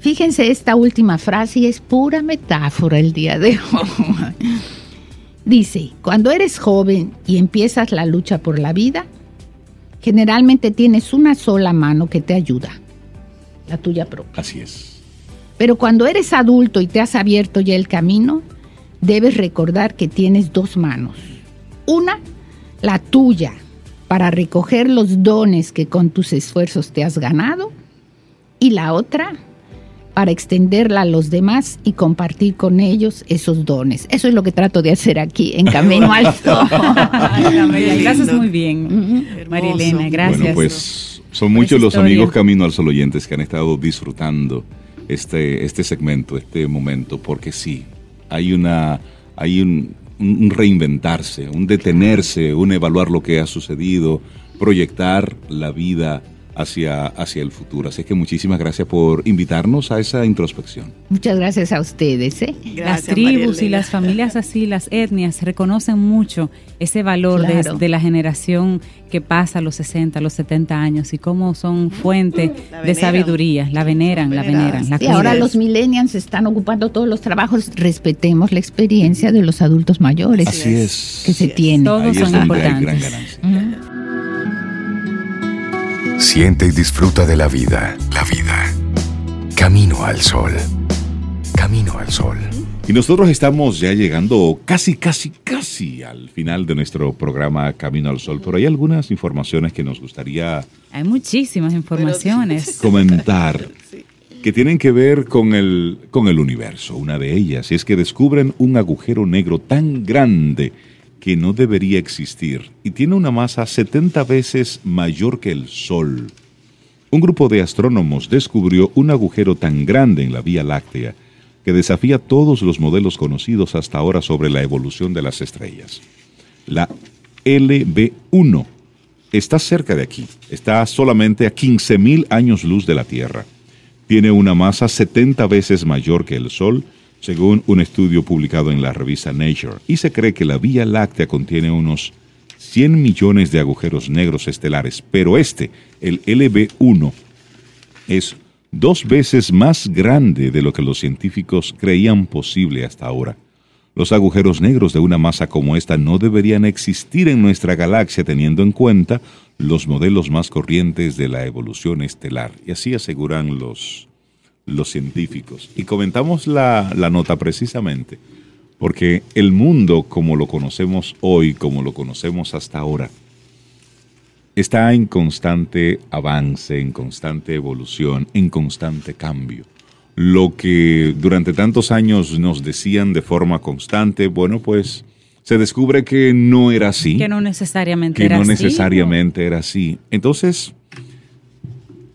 Fíjense esta última frase y es pura metáfora el día de hoy. Dice, cuando eres joven y empiezas la lucha por la vida, generalmente tienes una sola mano que te ayuda, la tuya propia. Así es. Pero cuando eres adulto y te has abierto ya el camino, debes recordar que tienes dos manos. Una, la tuya, para recoger los dones que con tus esfuerzos te has ganado. Y la otra, para extenderla a los demás y compartir con ellos esos dones. Eso es lo que trato de hacer aquí en Camino al Sol. Gracias muy bien, María Elena. Gracias. Bueno, pues son muchos los historia. amigos Camino al Sol oyentes que han estado disfrutando este, este segmento, este momento, porque sí, hay una, hay un, un reinventarse, un detenerse, un evaluar lo que ha sucedido, proyectar la vida hacia, hacia el futuro. Así que muchísimas gracias por invitarnos a esa introspección. Muchas gracias a ustedes. ¿eh? las Gracias, María tribus y las familias así, las etnias, reconocen mucho ese valor de- Claro. de, la generación que pasa a los 60, a los 70 años y cómo son fuente La de sabiduría. La veneran, la veneran. La Y ahora los millennials están ocupando todos los trabajos. Respetemos la experiencia de los adultos mayores Así es. que se tienen. Todos Ahí son hay gran importantes. ganancia. Siente y disfruta de la vida. La vida. Camino al sol. Camino al sol. Y nosotros estamos ya llegando casi, casi, casi al final de nuestro programa Camino al Sol, pero hay algunas informaciones que nos gustaría Hay muchísimas informaciones. comentar que tienen que ver con el, con el universo. Una de ellas es que descubren un agujero negro tan grande que no debería existir y tiene una masa 70 veces mayor que el Sol. Un grupo de astrónomos descubrió un agujero tan grande en la Vía Láctea que desafía todos los modelos conocidos hasta ahora sobre la evolución de las estrellas. La LB1 está cerca de aquí, está solamente a 15.000 años luz de la Tierra. Tiene una masa 70 veces mayor que el Sol, según un estudio publicado en la revista Nature, y se cree que la Vía Láctea contiene unos 100 millones de agujeros negros estelares, pero este, el LB1, es dos veces más grande de lo que los científicos creían posible hasta ahora. Los agujeros negros de una masa como esta no deberían existir en nuestra galaxia teniendo en cuenta los modelos más corrientes de la evolución estelar. Y así aseguran los, los científicos. Y comentamos la, la nota precisamente porque el mundo como lo conocemos hoy, como lo conocemos hasta ahora, está en constante avance, en constante evolución, en constante cambio. Lo que durante tantos años nos decían de forma constante, bueno, pues se descubre que no era así, Que no necesariamente que era no así, necesariamente era así. Entonces,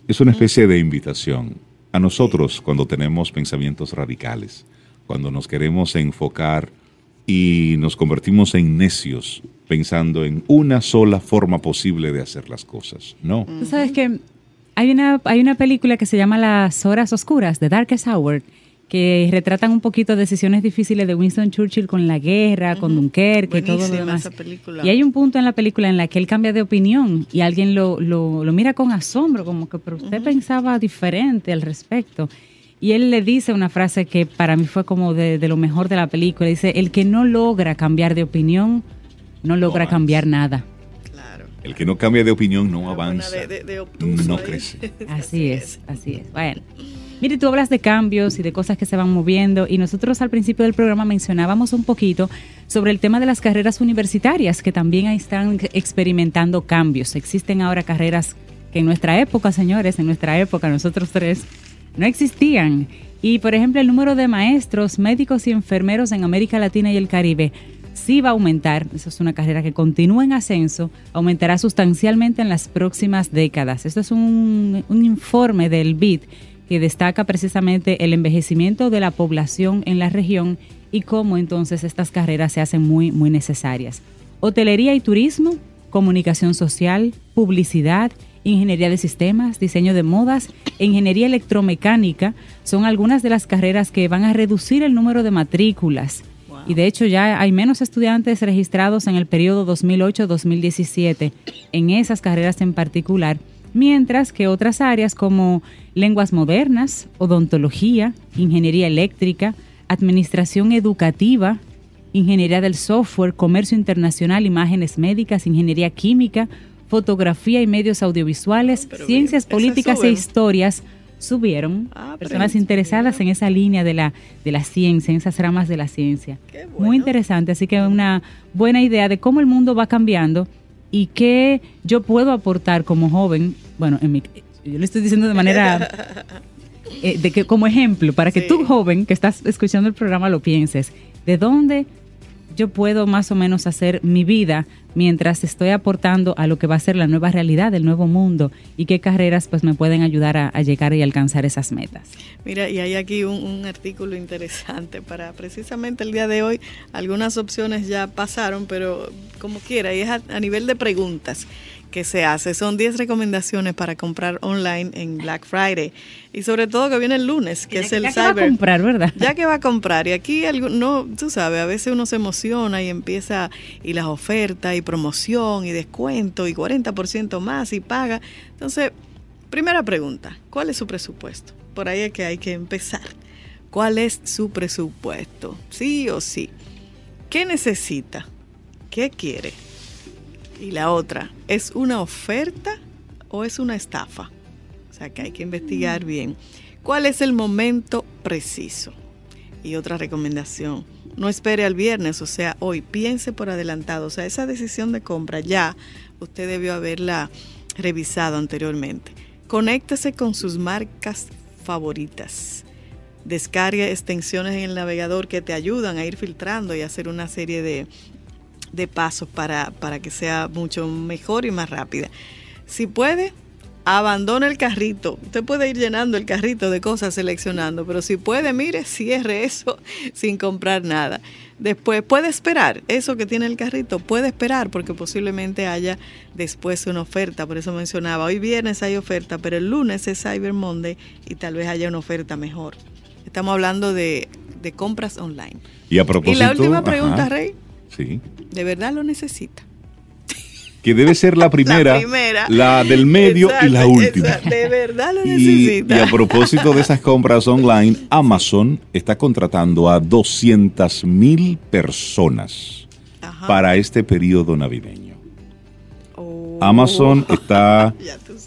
es una especie de invitación a nosotros cuando tenemos pensamientos radicales, cuando nos queremos enfocar y nos convertimos en necios pensando en una sola forma posible de hacer las cosas. No. Tú sabes que hay una, hay una película que se llama Las Horas Oscuras, The Darkest Hour, que retratan un poquito decisiones difíciles de Winston Churchill con la guerra, con Dunkerque y todo lo demás. esa película. Y hay un punto en la película en la que él cambia de opinión y alguien lo, lo, lo mira con asombro, como que, pero usted pensaba diferente al respecto. Y él le dice una frase que para mí fue como de, de lo mejor de la película. Dice, el que no logra cambiar de opinión, no logra avanza. cambiar nada. Claro. El que no cambia de opinión no avanza, de- de- no ahí. crece. Así es, así es. Bueno, Mire, tú hablas de cambios y de cosas que se van moviendo y nosotros al principio del programa mencionábamos un poquito sobre el tema de las carreras universitarias que también están experimentando cambios. Existen ahora carreras que en nuestra época, señores, en nuestra época, nosotros tres, no existían. Y por ejemplo, el número de maestros, médicos y enfermeros en América Latina y el Caribe sí va a aumentar, eso es una carrera que continúa en ascenso, aumentará sustancialmente en las próximas décadas. Esto es un, un informe del BID que destaca precisamente el envejecimiento de la población en la región y cómo entonces estas carreras se hacen muy, muy necesarias. Hotelería y turismo, comunicación social, publicidad, ingeniería de sistemas, diseño de modas e ingeniería electromecánica son algunas de las carreras que van a reducir el número de matrículas. Y de hecho ya hay menos estudiantes registrados en el periodo 2008-2017 en esas carreras en particular mientras que otras áreas como lenguas modernas, odontología, ingeniería eléctrica, administración educativa, ingeniería del software, comercio internacional, imágenes médicas, ingeniería química, fotografía y medios audiovisuales, ciencias políticas e historias subieron. Ah, personas interesadas en esa línea de la, de la ciencia, en esas ramas de la ciencia. Muy interesante, así que una buena idea de cómo el mundo va cambiando y qué yo puedo aportar como joven bueno, en mi, yo le estoy diciendo de manera, eh, de que como ejemplo, para que tú joven que estás escuchando el programa lo pienses, ¿de dónde yo puedo más o menos hacer mi vida mientras estoy aportando a lo que va a ser la nueva realidad, el nuevo mundo y qué carreras pues me pueden ayudar a, llegar y alcanzar esas metas. Mira, y hay aquí un, artículo interesante para precisamente el día de hoy. Algunas opciones ya pasaron, pero como quiera, y es a nivel de preguntas que se hace. Son 10 recomendaciones para comprar online en Black Friday. Y sobre todo que viene el lunes, que es el ya Cyber. Que va a comprar, ¿verdad? Ya que va a comprar. Y aquí, no, tú sabes, a veces uno se emociona y empieza, y las ofertas, y promoción, y descuento, y 40% más, y paga. Entonces, primera pregunta, ¿cuál es su presupuesto? Por ahí es que hay que empezar. ¿Cuál es su presupuesto? Sí o sí. ¿Qué necesita? ¿Qué quiere? Y la otra, ¿es una oferta o es una estafa? O sea que hay que investigar mm. bien. ¿Cuál es el momento preciso? Y otra recomendación, no espere al viernes, o sea, hoy, piense por adelantado. O sea, esa decisión de compra ya usted debió haberla revisado anteriormente. Conéctese con sus marcas favoritas. Descargue extensiones en el navegador que te ayudan a ir filtrando y hacer una serie de, de pasos para, para que sea mucho mejor y más rápida. Si puede, abandone el carrito. Usted puede ir llenando el carrito de cosas seleccionando, pero si puede, mire, cierre eso sin comprar nada. Después puede esperar, eso que tiene el carrito, puede esperar porque posiblemente haya después una oferta. Por eso mencionaba, hoy viernes hay oferta, pero el lunes es Cyber Monday y tal vez haya una oferta mejor. Estamos hablando de, compras online. Y a propósito. Y la última pregunta, Rey. Sí. ¿De verdad lo necesita? Que debe ser la primera, la, del medio y la última. de verdad lo necesita. Y, a propósito de esas compras online, Amazon está contratando a 200 mil personas para este periodo navideño. Oh. Amazon está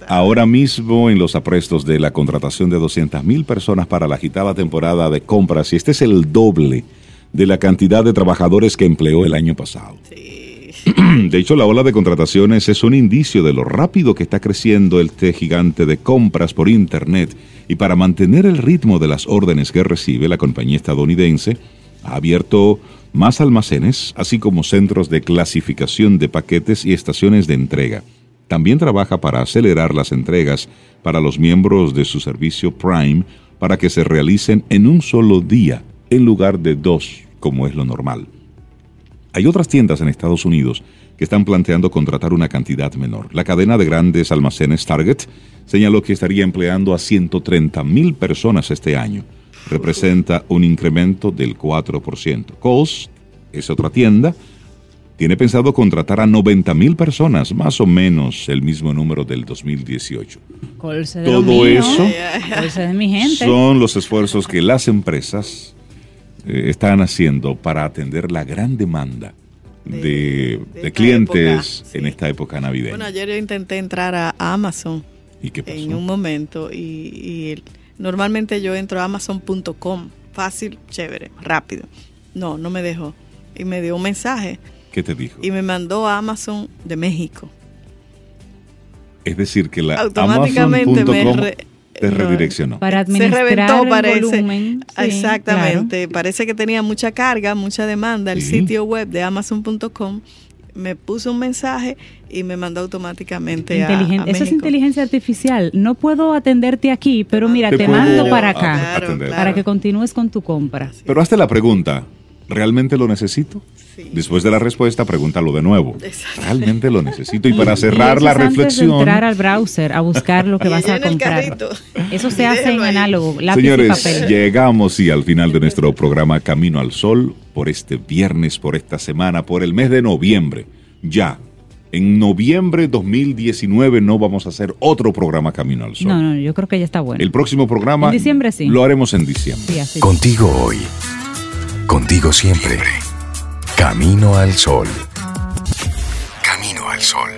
ahora mismo en los aprestos de la contratación de 200 mil personas para la agitada temporada de compras y este es el doble de la cantidad de trabajadores que empleó el año pasado. De hecho, la ola de contrataciones es un indicio de lo rápido que está creciendo este gigante de compras por Internet y para mantener el ritmo de las órdenes que recibe, la compañía estadounidense ha abierto más almacenes, así como centros de clasificación de paquetes y estaciones de entrega. También trabaja para acelerar las entregas para los miembros de su servicio Prime para que se realicen en un solo día en lugar de dos, como es lo normal. Hay otras tiendas en Estados Unidos que están planteando contratar una cantidad menor. La cadena de grandes almacenes Target señaló que estaría empleando a 130 mil personas este año. Representa un incremento del 4%. Kohl's es otra tienda. Tiene pensado contratar a 90 mil personas, más o menos el mismo número del 2018. Todo eso son los esfuerzos que las empresas eh, están haciendo para atender la gran demanda de, clientes en esta época navideña. Bueno, ayer yo intenté entrar a Amazon ¿Y qué pasó? en un momento y, Normalmente yo entro a amazon.com, fácil, chévere, rápido. No, no me dejó. Y me dio un mensaje ¿Qué te dijo? y me mandó a Amazon de México. Es decir, que la Automáticamente me re- te redireccionó. Para Se administrar reventó, el parece. volumen. Sí, Exactamente. Parece que tenía mucha carga, mucha demanda el Sí. sitio web de amazon.com. Me puso un mensaje y me mandó automáticamente a, a Eso es inteligencia artificial. No puedo atenderte aquí, pero mira, Te mando para acá. Claro, para que continúes con tu compra. Pero hazte la pregunta, ¿realmente lo necesito? Sí. Después de la respuesta, pregúntalo de nuevo. Exacto. ¿Realmente lo necesito? Y para cerrar la es antes de reflexión, entrar al browser a buscar lo que vas a comprar. Eso se hace en análogo, lápiz señores, y papel. llegamos y al final de nuestro programa Camino al Sol, por este viernes, por esta semana, por el mes de noviembre. Ya, en noviembre 2019 no vamos a hacer otro programa Camino al Sol. No, no, yo creo que ya está bueno. El próximo programa En diciembre sí. lo haremos en diciembre. Sí, así. Contigo hoy. Contigo siempre. Camino al sol. Camino al sol.